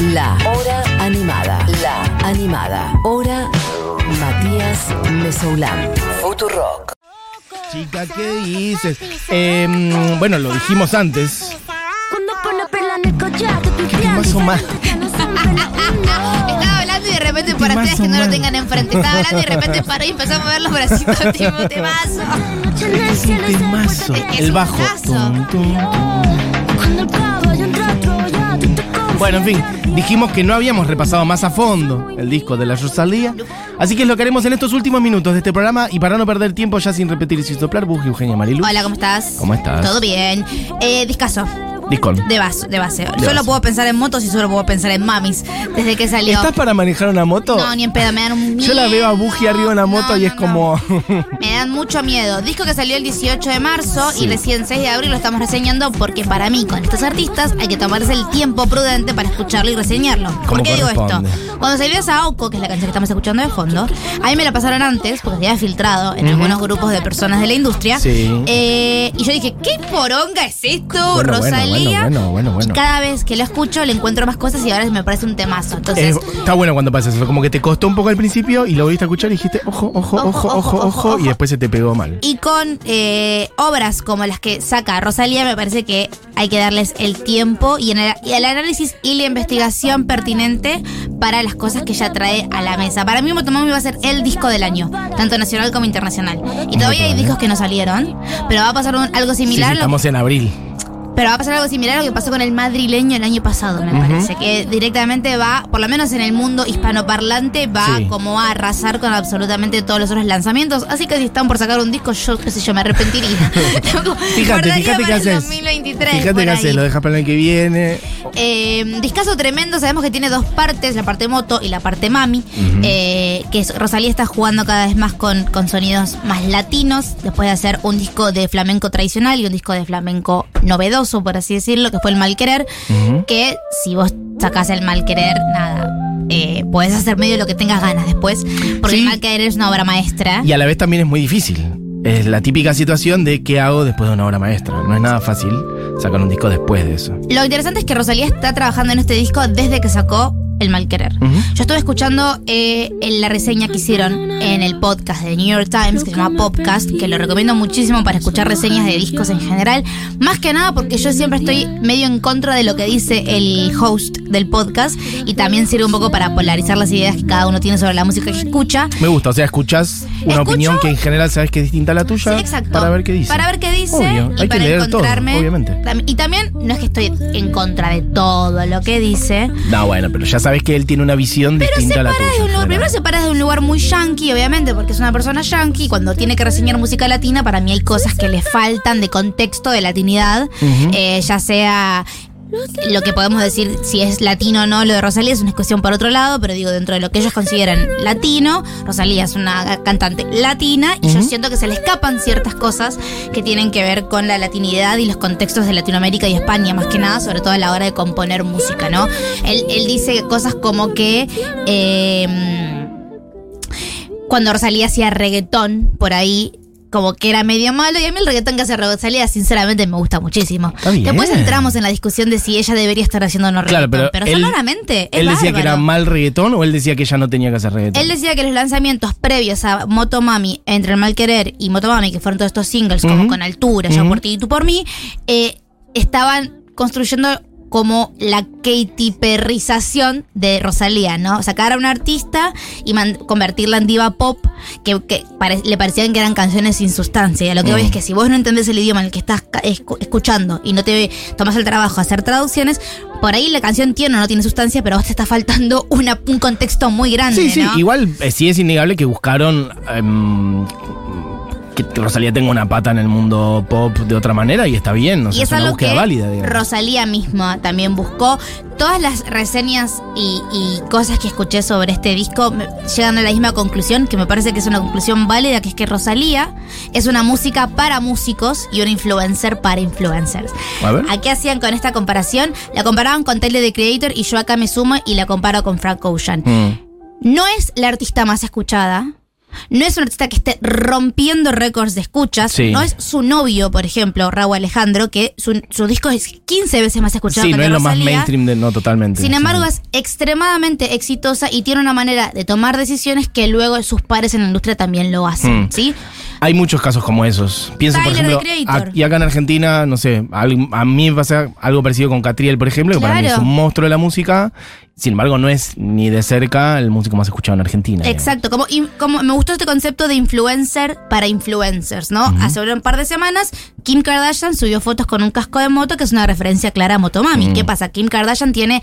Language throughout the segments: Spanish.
La Hora Animada. La Animada. Hora Matías Mesoulán. Futurock. Chica, ¿qué dices? Em, bueno, lo dijimos antes. ¿Qué más o más? Estaba hablando y de repente para ustedes que no lo tengan enfrente. Estaba hablando y de repente paró y empezó a mover los bracitos. Tipo, temazo. Es un temazo. El bajo. caso. Tum, tum, tum. Bueno, en fin, dijimos que no habíamos repasado más a fondo el disco de la Rosalía. Así que es lo que haremos en estos últimos minutos de este programa. Y para no perder tiempo, ya sin repetir y sin soplar, Buji Eugenia Marilu. Hola, ¿cómo estás? ¿Cómo estás? Todo bien. Eh, discaso. Discon. De base, de base. solo base. puedo pensar en motos y solo puedo pensar en mamis. Desde que salió. ¿Estás para manejar una moto? No, ni en pedo, me dan un Yo la veo a Buji arriba de una moto No, y es no. como. Me dan mucho miedo. Disco que salió el 18 de marzo y recién 6 de abril lo estamos reseñando porque para mí, con estos artistas, hay que tomarse el tiempo prudente para escucharlo y reseñarlo. ¿Por qué digo esto? Cuando salió Saoko, que es la canción que estamos escuchando de fondo, a mí me la pasaron antes porque se había filtrado en algunos grupos de personas de la industria. Sí. Eh, y yo dije, ¿qué poronga es esto, Bueno, bueno, Rosalía? bueno, bueno, bueno. Y cada vez que lo escucho le encuentro más cosas y ahora me parece un temazo. Entonces, Eh, está bueno cuando pasa eso, como que te costó un poco al principio y lo viste a escuchar y dijiste, ojo, ojo, ojo, ojo, ojo, ojo, y después se te pegó mal. Y con eh, obras como las que saca Rosalía, me parece que hay que darles el tiempo y, en el, y el análisis y la investigación pertinente para las cosas que ella trae a la mesa. Para mí, Motomami va a ser el disco del año, tanto nacional como internacional. Y todavía hay discos que no salieron, pero va a pasar un- algo Sí, sí, similar. estamos en abril. Pero va a pasar algo similar a lo que pasó con el madrileño el año pasado, me parece. Que directamente va, por lo menos en el mundo hispanoparlante, va Sí. como a arrasar con absolutamente todos los otros lanzamientos. Así que si están por sacar un disco, yo qué sé yo, me arrepentiría. Fíjate, fíjate qué haces. 2023. Fíjate qué haces, lo dejas para el año que viene. Eh, discazo tremendo, sabemos que tiene dos partes, la parte moto y la parte mami, eh, que es, Rosalía está jugando cada vez más con, con sonidos más latinos, después de hacer un disco de flamenco tradicional y un disco de flamenco novedoso, por así decirlo, que fue el Mal Querer, que si vos sacás el Mal Querer, nada, eh, podés hacer medio lo que tengas ganas después, porque Sí. el Mal Querer es una obra maestra. Y a la vez también es muy difícil. Es la típica situación de qué hago después de una obra maestra. No es nada fácil sacar un disco después de eso. Lo interesante es que Rosalía está trabajando en este disco desde que sacó El Mal Querer. Yo estuve escuchando eh, la reseña que hicieron en el podcast de New York Times, que se llama Podcast, que lo recomiendo muchísimo para escuchar reseñas de discos en general. Más que nada porque yo siempre estoy medio en contra de lo que dice el host del podcast y también sirve un poco para polarizar las ideas que cada uno tiene sobre la música que escucha. Me gusta, o sea, escuchás una Escucho- opinión que en general sabes que es distinta a la tuya. Sí, exacto. Para ver qué dice. Para ver qué dice Obvio, y hay que para leer todo, obviamente. Y también no es que estoy en contra de todo lo que dice. No, bueno, pero ya sabes que él tiene una visión Pero distinta a la tuya. lugar, primero se para de un lugar muy yankee, obviamente, porque es una persona yankee. Cuando tiene que reseñar música latina, para mí hay cosas que le faltan de contexto, de latinidad. Eh, ya sea lo que podemos decir si es latino o no, lo de Rosalía es una cuestión por otro lado, pero digo, dentro de lo que ellos consideran latino, Rosalía es una cantante latina y yo siento que se le escapan ciertas cosas que tienen que ver con la latinidad y los contextos de Latinoamérica y España, más que nada, sobre todo a la hora de componer música, ¿no? Él, él dice cosas como que... eh, cuando Rosalía hacía reggaetón por ahí, como que era medio malo. Y a mí el reggaetón que hace Rosalía, sinceramente, me gusta muchísimo. Después entramos en la discusión de si ella debería estar haciendo no Claro, reggaetón. pero pero él- sonoramente, es ¿Él decía que era mal reggaetón o él decía que ella no tenía que hacer reggaetón? Él decía que los lanzamientos previos a Motomami, entre el mal querer y Motomami, que fueron todos estos singles, como con altura, yo por ti y tú por mí, eh, estaban construyendo como la Katy Perrización de Rosalía, ¿no? Sacar a un artista y convertirla en diva pop, que, que pare- le parecían que eran canciones sin sustancia. Y a lo que voy Mm. es que si vos no entendés el idioma en el que estás escuchando y no te tomas el trabajo de hacer traducciones, por ahí la canción tiene o no tiene sustancia, pero a vos te está faltando una- un contexto muy grande, Sí, sí, ¿no? igual eh, sí es innegable que buscaron em, que Rosalía tenga una pata en el mundo pop de otra manera y está bien, y es es una búsqueda que válida. digamos. Rosalía misma también buscó. Todas las reseñas y, y cosas que escuché sobre este disco me- llegan a la misma conclusión, que me parece que es una conclusión válida, que es que Rosalía es una música para músicos y una influencer para influencers. A ver. ¿A qué hacían con esta comparación? La comparaban con Tyler the Creator y yo acá me sumo y la comparo con Frank Ocean. Mm. No es la artista más escuchada, No es un artista que esté rompiendo récords de escuchas. Sí. No es su novio, por ejemplo, Raúl Alejandro, que su, su disco es 15 veces más escuchado Sí, que no el es lo más mainstream de. No, totalmente. Sin embargo, Sí. es extremadamente exitosa y tiene una manera de tomar decisiones que luego sus pares en la industria también lo hacen, Hmm. ¿sí? Hay muchos casos como esos. Pienso, por ejemplo, a- y acá en Argentina, no sé, al- a, mí me pasa algo parecido con Catriel, por ejemplo, que para mí es un monstruo de la música. Sin embargo, no es ni de cerca el músico más escuchado en Argentina. Exacto, como, como me gustó este concepto de influencer para influencers, ¿no? Hace un par de semanas, Kim Kardashian subió fotos con un casco de moto, que es una referencia clara a Motomami. ¿Qué pasa? Kim Kardashian tiene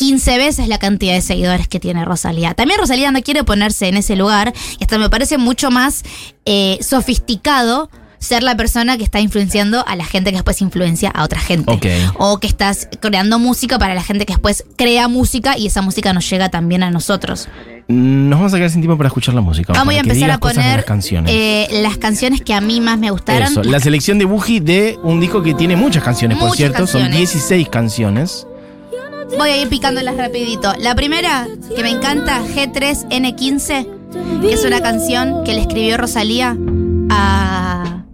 15 veces la cantidad de seguidores que tiene Rosalía. También Rosalía no quiere ponerse en ese lugar y hasta me parece mucho más eh, sofisticado ser la persona que está influenciando a la gente que después influencia a otra gente. Ok. O que estás creando música para la gente que después crea música y esa música nos llega también a nosotros. Nos vamos a quedar sin tiempo para escuchar la música. Vamos a empezar a poner las canciones. eh, las canciones que a mí más me gustaron. Eso, la selección de Buji de un disco que tiene muchas canciones, por cierto. Son canciones. 16 canciones. Voy a ir picándolas rapidito. La primera, que me encanta, G3N15, que es una canción que le escribió Rosalía a,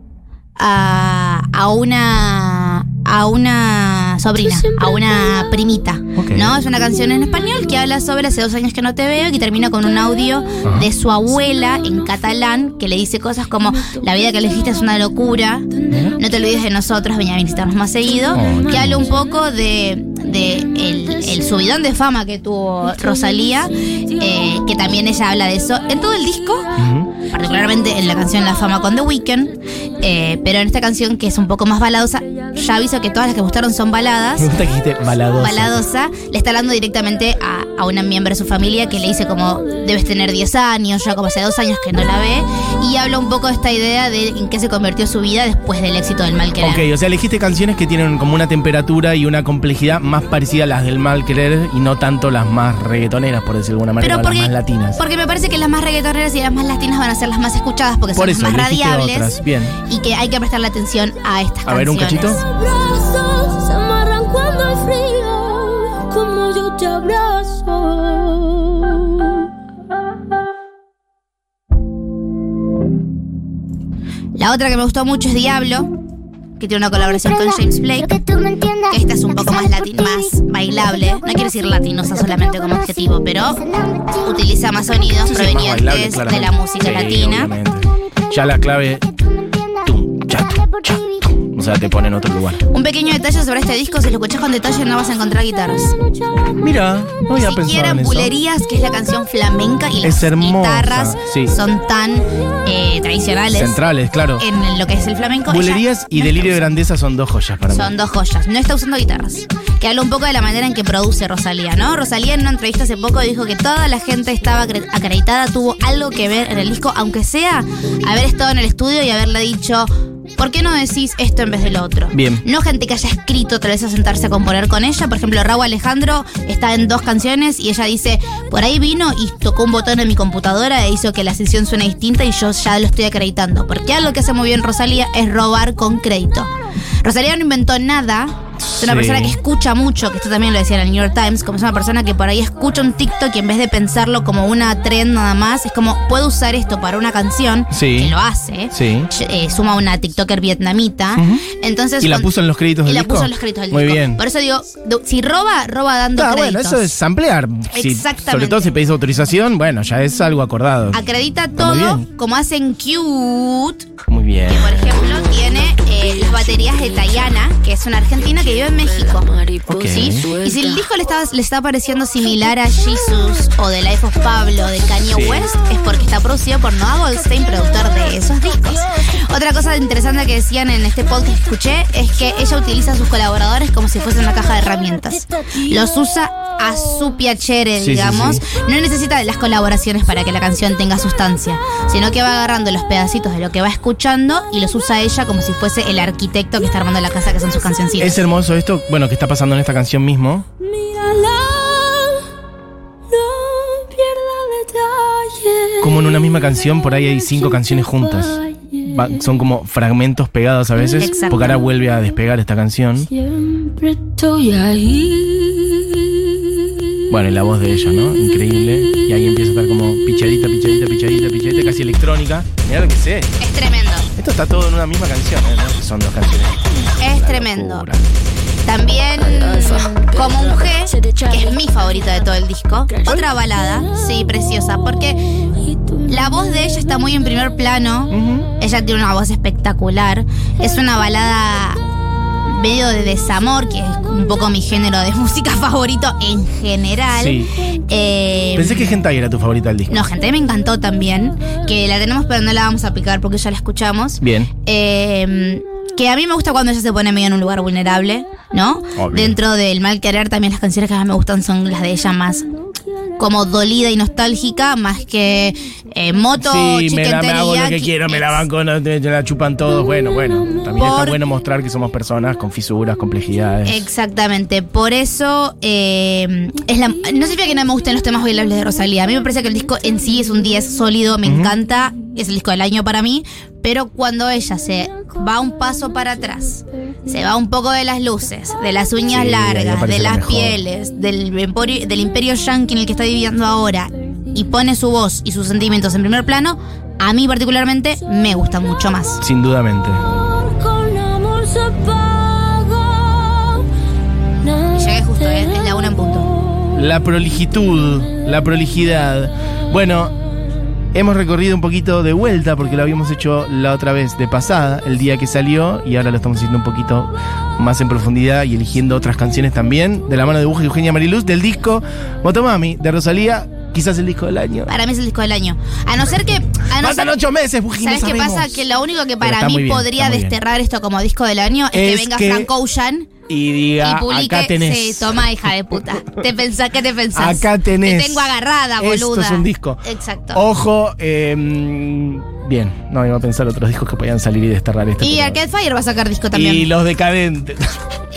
a, a una a una sobrina, a una primita. ¿No? Es una canción en español que habla sobre hace dos años que no te veo y que termina con un audio Ajá. de su abuela en catalán que le dice cosas como la vida que elegiste es una locura, no te olvides de nosotros, venía a visitarnos más seguido, Oh, que habla un poco de, de el, el subidón de fama que tuvo Rosalía, eh, también ella habla de eso en todo el disco, particularmente en la canción La Fama con The Weeknd, eh, pero en esta canción que es un poco más baladosa, ya aviso que todas las que gustaron son baladas. Me gusta que dijiste baladosa. Baladosa, le está hablando directamente a, a una miembro de su familia que le dice como debes tener 10 años, ya como hace dos años que no la ve, y habla un poco de esta idea de en qué se convirtió su vida después del éxito del mal querer. Ok, o sea, elegiste canciones que tienen como una temperatura y una complejidad más parecida a las del mal querer y no tanto las más reggaetoneras, por decirlo de alguna manera, Pero porque, las más latinas. porque me parece que las más reggaetoneras y las más latinas van a ser las más escuchadas porque Por son eso, las más radiables otras. Bien. y que hay que prestarle atención a estas A ver, un canciones. cachito. Abrazos se amarran cuando hay frío, como yo te abrazo. La otra que me gustó mucho es Diablo, que tiene una colaboración con James Blake. Que tú me entiendas. que esta es un poco más latin, más bailable. No quiero decir latinosa solamente como adjetivo, pero utiliza más sonidos Sí, sí, más provenientes bailable, de la música Sí, latina. obviamente. Ya la clave, sea, te pone en otro lugar. Un pequeño detalle sobre este disco, si lo escuchás con detalle no vas a encontrar guitarras. Mira, no había pensado siquiera en eso. Bulerías, que es la canción flamenca, y Es las hermosa, guitarras sí. son tan eh, tradicionales Centrales, claro. en lo que es el flamenco. Bulerías Ella y no Delirio de está Grandeza son dos joyas para mí. Son dos joyas. No está usando guitarras. Que habla un poco de la manera en que produce Rosalía, ¿no? Rosalía en una entrevista hace poco dijo que toda la gente estaba acre- acreditada, tuvo algo que ver en el disco, aunque sea haber estado en el estudio y haberle dicho. ¿Por qué no decís esto en vez de lo otro? Bien. No gente que haya escrito tal vez a sentarse a componer con ella. Por ejemplo, Raúl Alejandro está en dos canciones y ella dice, por ahí vino y tocó un botón en mi computadora e hizo que la sesión suene distinta y yo ya lo estoy acreditando. Porque algo que hace muy bien Rosalía es robar con crédito. Rosalía no inventó nada. Es una Sí. persona que escucha mucho, que esto también lo decía en el New York Times, como es una persona que por ahí escucha un TikTok y en vez de pensarlo como una trend nada más, es como, puedo usar esto para una canción, Sí. que lo hace, Sí. eh, suma una TikToker vietnamita, entonces... ¿Y la puso en los créditos y del la disco? puso en los créditos del Muy disco. bien. Por eso digo, si roba, roba dando Ah, créditos. bueno, eso es samplear. Si- Exactamente. sobre todo si pedís autorización, bueno, ya es algo acordado. Acredita todo como hacen Cute, Muy bien. que por ejemplo tiene eh, las baterías de Tayana, que es una argentina que vive en México. Ok. ¿Sí? Y si el disco le está, le está pareciendo similar a Jesus o The Life of Pablo de Kanye Sí. West, es porque está producido por Noah Goldstein, productor de esos discos. Otra cosa interesante que decían en este podcast que escuché es que ella utiliza a sus colaboradores como si fuesen una caja de herramientas. Los usa a su piacere, Sí, sí, digamos. sí. No necesita de las colaboraciones para que la canción tenga sustancia, sino que va agarrando los pedacitos de lo que va escuchando y los usa ella como si fuese el arquitecto que está armando la casa, que son sus cancioncitas. Es hermoso esto, bueno, que está pasando en esta canción mismo. Como en una misma canción, por ahí hay cinco canciones juntas. Va- son como fragmentos pegados a veces, Exacto. porque ahora vuelve a despegar esta canción. Siempre estoy ahí. Bueno, y la voz de ella, ¿no? Increíble. Y ahí empieza a estar como pichadita, pichadita, pichadita, pichadita, casi electrónica. Mira lo que sé. Es tremendo. Esto está todo en una misma canción, ¿eh? ¿no? Son dos canciones. Es tremendo. locura. También como un G, que es mi favorita de todo el disco. Otra balada, sí, preciosa, porque la voz de ella está muy en primer plano. Ella tiene una voz espectacular. Es una balada medio de desamor, que es un poco mi género de música favorito en general. Sí. Eh, Pensé que Hentai era tu favorita del disco. no, gente, me encantó también. Que la tenemos, pero no la vamos a picar porque ya la escuchamos. Bien. Eh, que a mí me gusta cuando ella se pone medio en un lugar vulnerable, ¿no? Obvio. Dentro del mal querer, también las canciones que más me gustan son las de ella más como dolida y nostálgica, más que eh, moto, Sí, me, la, me hago lo que quiero, me la banco, no, te- te la chupan todos. Bueno, bueno. También está Por- bueno mostrar que somos personas con fisuras, complejidades. Exactamente, por eso eh, es la, no significa que no me gusten los temas bailables de Rosalía. A mí me parece que el disco en sí es un 10 sólido, me encanta, es el disco del año para mí, pero cuando ella se va un paso para atrás, se va un poco de las luces, de las uñas Sí, largas, de las pieles, del, emporio- del imperio yankee en el que está viviendo ahora, y pone su voz y sus sentimientos en primer plano, a mí particularmente me gusta mucho más. Sin dudamente. Llegué justo, ¿eh? es la una en punto. La proligitud, la prolijidad. Bueno, hemos recorrido un poquito de vuelta porque lo habíamos hecho la otra vez de pasada, el día que salió, y ahora lo estamos haciendo un poquito más en profundidad y eligiendo otras canciones también, de la mano de Buja y Eugenia Mariluz, del disco Motomami, de Rosalía, quizás el disco del año. Para mí es el disco del año. A no ser que. A no Faltan ser- ocho meses, Buji, no ¿Sabes qué pasa? Que lo único que para mí bien, podría bien. desterrar esto como disco del año es, que venga que- Frank Ocean Y y diga, publique. acá tenés. Sí, toma, hija de puta. ¿Te pensás, ¿Qué te pensás? Acá tenés. Te tengo agarrada, boluda. Esto es un disco. Exacto. Ojo, eh, bien, no iba a pensar otros discos que podían salir y desterrar este. y pero- Arcade Fire va a sacar disco también. Y los decadentes.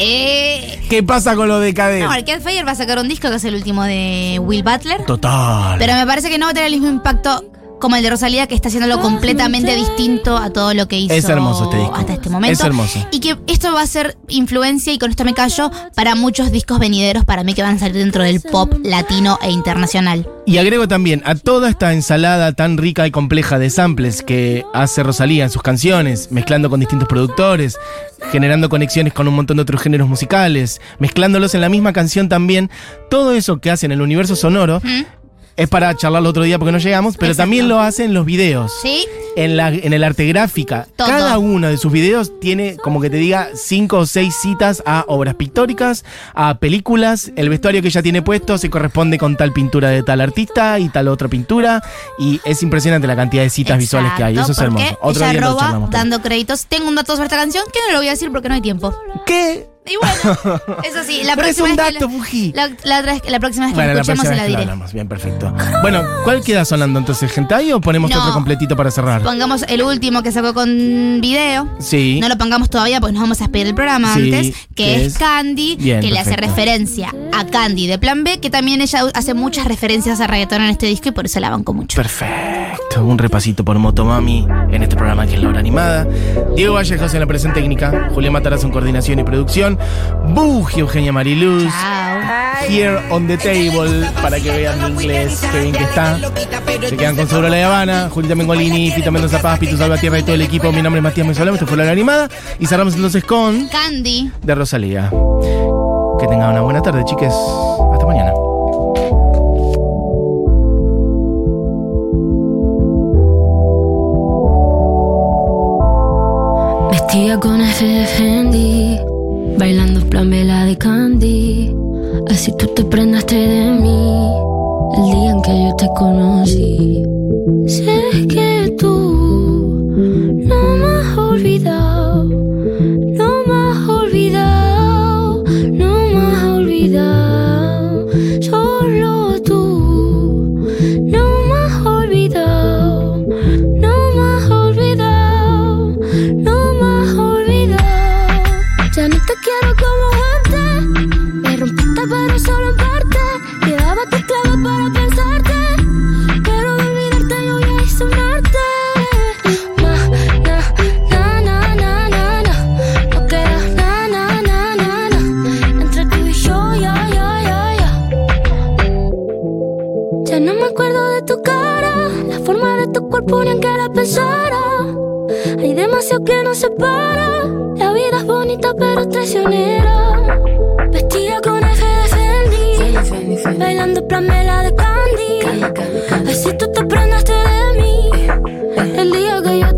Eh, ¿Qué pasa con los no, decadentes? Arcade Fire va a sacar un disco que es el último de Will Butler. Total. Pero me parece que no va a tener el mismo impacto como el de Rosalía, que está haciéndolo completamente distinto a todo lo que hizo Es hermoso este disco. hasta este momento. Es hermoso. Y que esto va a ser influencia, y con esto me callo, para muchos discos venideros para mí que van a salir dentro del pop latino e internacional. Y agrego también a toda esta ensalada tan rica y compleja de samples que hace Rosalía en sus canciones, mezclando con distintos productores, generando conexiones con un montón de otros géneros musicales, mezclándolos en la misma canción también, todo eso que hace en el universo sonoro es para charlarlo otro día porque no llegamos, pero Exacto. también lo hace en los videos. ¿Sí? En, la, en el arte gráfica, Todo. cada uno de sus videos tiene, como que te diga, cinco o seis citas a obras pictóricas, a películas. El vestuario que ella tiene puesto se corresponde con tal pintura de tal artista y tal otra pintura. Y es impresionante la cantidad de citas visuales que hay. Eso es hermoso. Otro día roba dando créditos. Tengo un dato sobre esta canción que no lo voy a decir porque no hay tiempo. ¿Qué? Y bueno, eso sí, la Pero es próxima un vez que dato, la- Fuji. la, la vez- la próxima vez que Bueno, la la escuchemos se la diré. hablamos. Bien, perfecto. Bueno, ¿cuál queda sonando entonces? ¿Hentai o ponemos No. otro completito para cerrar? Pongamos el último que sacó con video. Sí. No lo pongamos todavía porque nos vamos a despedir el programa Sí, antes, que que es es- Candy, Bien, que le hace referencia a Candy de Plan B, que también ella hace muchas referencias a reggaetón en este disco y por eso la banco mucho. Perfecto, un repasito por Motomami en este programa que es la hora animada. Diego Vallejos en la presentación técnica, Julián Matarazzo en coordinación y producción, Buji Eugenia Mariluz, Chao. Here on the Table, para que vean mi inglés, qué bien que está. Se quedan con Seguro La Habana, Julita Mengolini, Fita Mendoza Paz, Pitu Salvatierra y todo el equipo. Mi nombre es Matías Mesolamo, esto fue la hora animada. Y cerramos entonces con Candy. de Rosalía. Que tengan una buena tarde, chiques. Hasta mañana. Bailando plan vela de Candy. Así tú te prendaste de mí el día en que yo te conocí. Sé que go